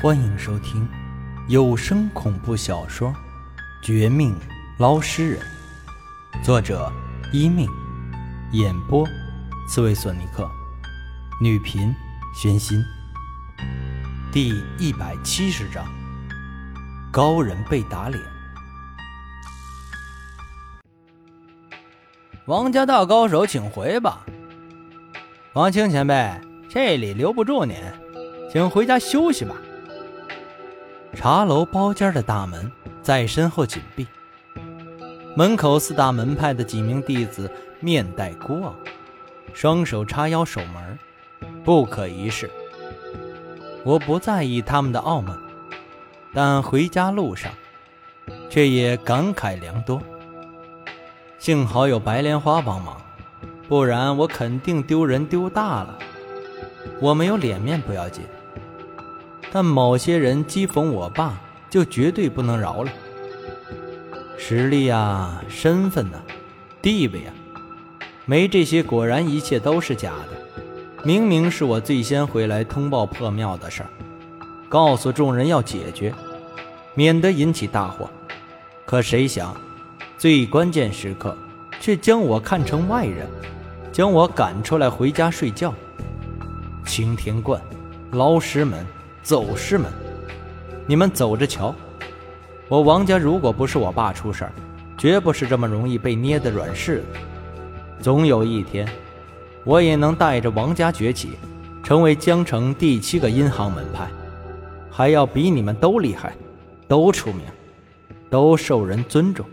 欢迎收听有声恐怖小说《绝命捞尸人》，作者一命，演播刺猬索尼克，女频宣心。第一百七十章，高人被打脸。王家大高手，请回吧。王青前辈，这里留不住您，请回家休息吧。茶楼包间的大门在身后紧闭，门口四大门派的几名弟子面带孤傲，双手叉腰守门，不可一世。我不在意他们的傲慢，但回家路上，却也感慨良多。幸好有白莲花帮忙，不然我肯定丢人丢大了。我没有脸面不要紧。但某些人讥讽我爸，就绝对不能饶了。实力啊，身份呐，地位啊，没这些，果然一切都是假的。明明是我最先回来通报破庙的事儿，告诉众人要解决，免得引起大祸。可谁想，最关键时刻，却将我看成外人，将我赶出来回家睡觉。青天观，捞尸门。走尸们，你们走着瞧！我王家如果不是我爸出事儿，绝不是这么容易被捏的软柿子。总有一天，我也能带着王家崛起，成为江城第七个阴行门派，还要比你们都厉害，都出名，都受人尊重。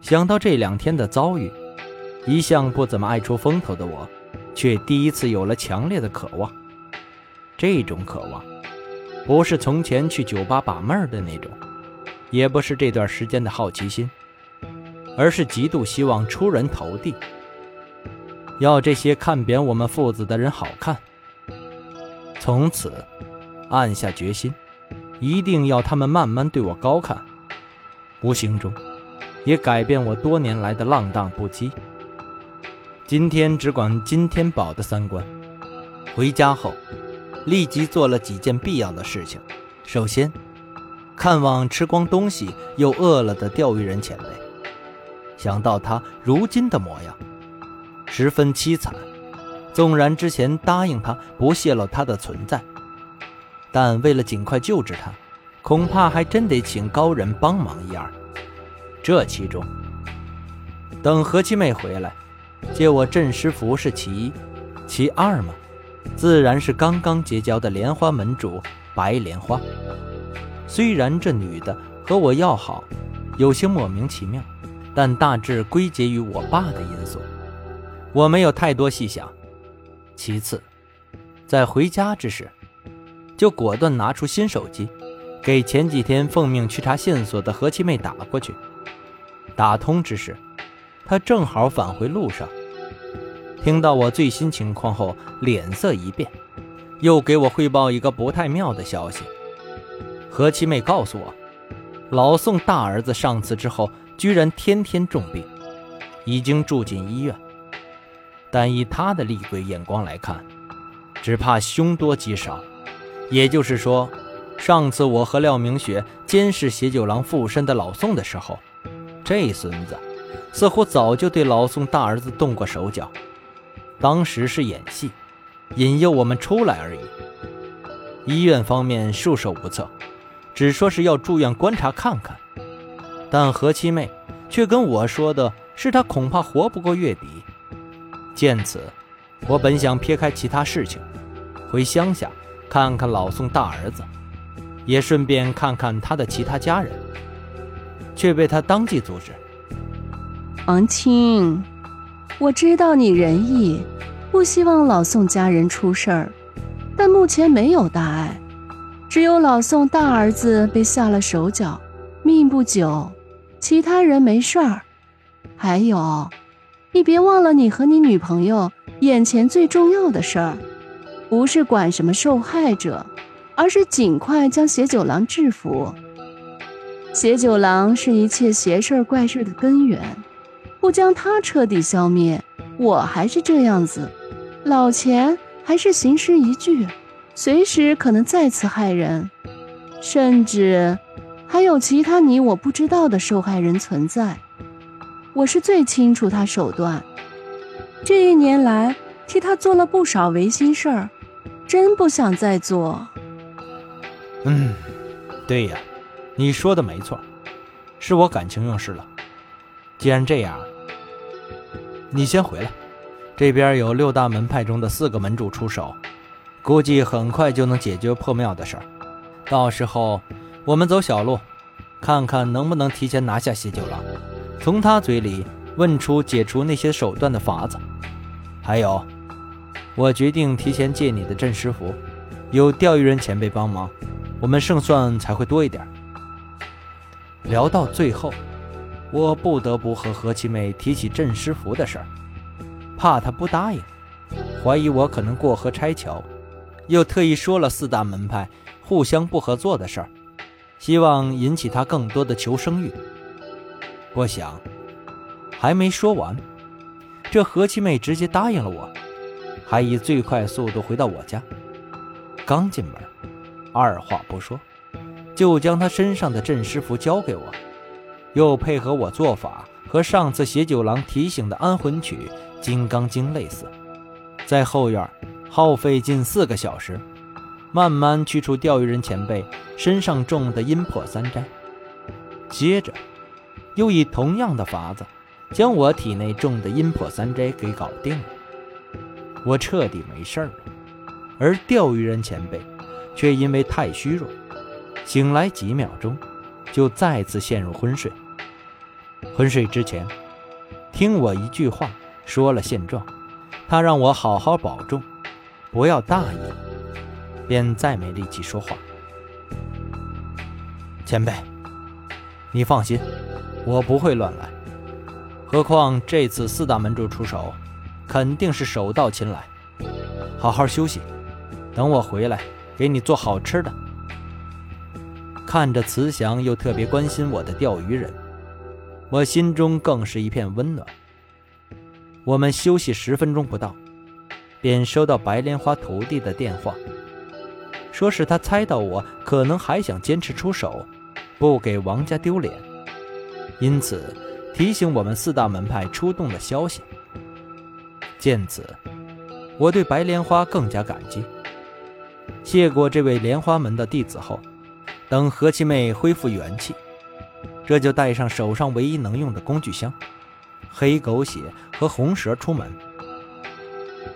想到这两天的遭遇，一向不怎么爱出风头的我，却第一次有了强烈的渴望。这种渴望。不是从前去酒吧把妹儿的那种，也不是这段时间的好奇心，而是极度希望出人头地，要这些看扁我们父子的人好看。从此，暗下决心，一定要他们慢慢对我高看，无形中，也改变我多年来的浪荡不羁。今天只管今天保的三观，回家后。立即做了几件必要的事情。首先，看望吃光东西又饿了的钓鱼人前辈。想到他如今的模样，十分凄惨。纵然之前答应他不泄露他的存在，但为了尽快救治他，恐怕还真得请高人帮忙一二。这其中，等何七妹回来，借我镇尸符是其一，其二嘛。自然是刚刚结交的莲花门主白莲花。虽然这女的和我要好，有些莫名其妙，但大致归结于我爸的因素，我没有太多细想。其次，在回家之时，就果断拿出新手机，给前几天奉命去查线索的何七妹打了过去。打通之时，她正好返回路上。听到我最新情况后，脸色一变，又给我汇报一个不太妙的消息。何七妹告诉我，老宋大儿子上次之后，居然天天重病，已经住进医院。但以他的厉鬼眼光来看，只怕凶多吉少。也就是说，上次我和廖明雪监视邪九郎附身的老宋的时候，这孙子似乎早就对老宋大儿子动过手脚。当时是演戏，引诱我们出来而已。医院方面束手无策，只说是要住院观察看看。但何七妹却跟我说的是，她恐怕活不过月底。见此，我本想撇开其他事情，回乡下看看老宋大儿子，也顺便看看他的其他家人，却被他当即阻止。王青。我知道你仁义，不希望老宋家人出事儿，但目前没有大碍，只有老宋大儿子被下了手脚，命不久，其他人没事儿。还有，你别忘了你和你女朋友眼前最重要的事儿，不是管什么受害者，而是尽快将邪九郎制服。邪九郎是一切邪事怪事的根源。不将他彻底消灭，我还是这样子，老钱还是行尸一具，随时可能再次害人，甚至还有其他你我不知道的受害人存在。我是最清楚他手段，这一年来替他做了不少违心事儿，真不想再做。嗯，对呀，你说的没错，是我感情用事了。既然这样，你先回来，这边有六大门派中的四个门主出手。估计很快就能解决破庙的事儿，到时候我们走小路，看看能不能提前拿下谢九郎，从他嘴里问出解除那些手段的法子。还有，我决定提前借你的镇尸符，有钓鱼人前辈帮忙，我们胜算才会多一点。聊到最后，我不得不和何七妹提起镇尸符的事儿，怕她不答应，怀疑我可能过河拆桥。又特意说了四大门派互相不合作的事儿，希望引起他更多的求生欲。我想，还没说完，这何七妹直接答应了我，还以最快速度回到我家。刚进门，二话不说，就将他身上的镇尸符交给我，又配合我做法，和上次邪九郎提醒的安魂曲《金刚经》类似，在后院。耗费近四个小时，慢慢驱除钓鱼人前辈身上中的阴魄三灾，接着又以同样的法子将我体内中的阴魄三灾给搞定了。我彻底没事了，而钓鱼人前辈却因为太虚弱，醒来几秒钟就再次陷入昏睡。昏睡之前，听我一句话说了现状，他让我好好保重。不要大意，便再没力气说话。前辈，你放心，我不会乱来。何况这次四大门主出手，肯定是手到擒来。好好休息，等我回来给你做好吃的。看着慈祥又特别关心我的钓鱼人，我心中更是一片温暖。我们休息十分钟不到。便收到白莲花徒弟的电话，说是他猜到我可能还想坚持出手，不给王家丢脸，因此提醒我们四大门派出动的消息。见此，我对白莲花更加感激。谢过这位莲花门的弟子后，等何七妹恢复元气，这就带上手上唯一能用的工具箱——黑狗血和红蛇出门。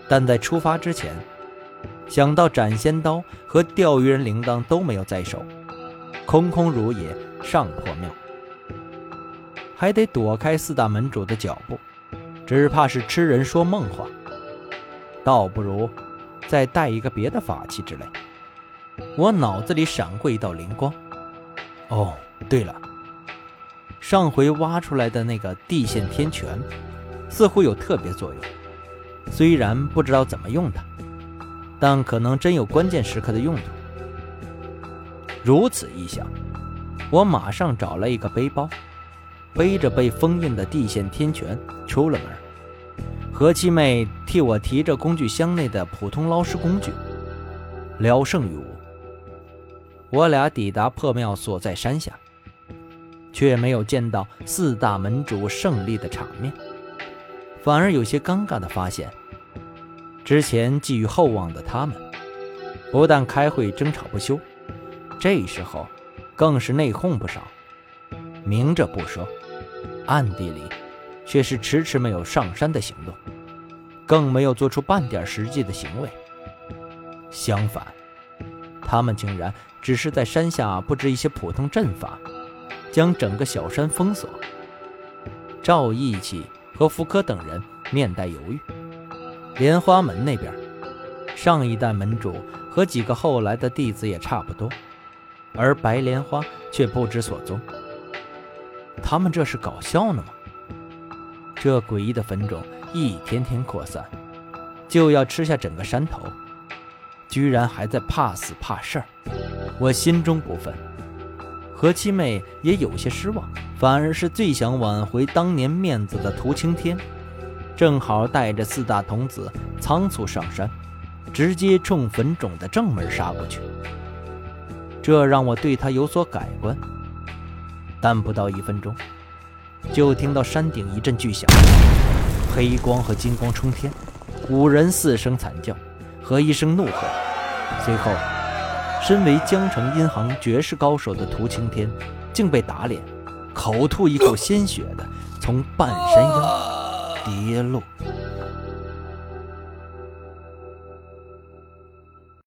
但在出发之前，想到斩仙刀和钓鱼人铃铛都没有在手，空空如也上破庙，还得躲开四大门主的脚步，只怕是痴人说梦话。倒不如再带一个别的法器之类。我脑子里闪过一道灵光。哦，对了，上回挖出来的那个地陷天泉，似乎有特别作用。虽然不知道怎么用它，但可能真有关键时刻的用途。如此一想，我马上找了一个背包，背着被封印的地陷天泉出了门。何七妹替我提着工具箱内的普通捞尸工具，聊胜于无。我俩抵达破庙所在山下，却没有见到四大门主胜利的场面，反而有些尴尬的发现。之前寄予厚望的他们，不但开会争吵不休，这时候更是内讧不少。明着不说，暗地里却是迟迟没有上山的行动，更没有做出半点实际的行为。相反，他们竟然只是在山下布置一些普通阵法，将整个小山封锁。赵义气和福柯等人面带犹豫。莲花门那边，上一代门主和几个后来的弟子也差不多，而白莲花却不知所踪。他们这是搞笑呢吗？这诡异的坟冢一天天扩散，就要吃下整个山头，居然还在怕死怕事儿，我心中不忿。何七妹也有些失望，反而是最想挽回当年面子的涂青天。正好带着四大童子仓促上山，直接冲坟冢的正门杀过去。这让我对他有所改观。但不到一分钟，就听到山顶一阵巨响，黑光和金光冲天，五人四声惨叫和一声怒喝。随后，身为江城银行绝世高手的涂青天，竟被打脸，口吐一口鲜血的从半山腰跌落。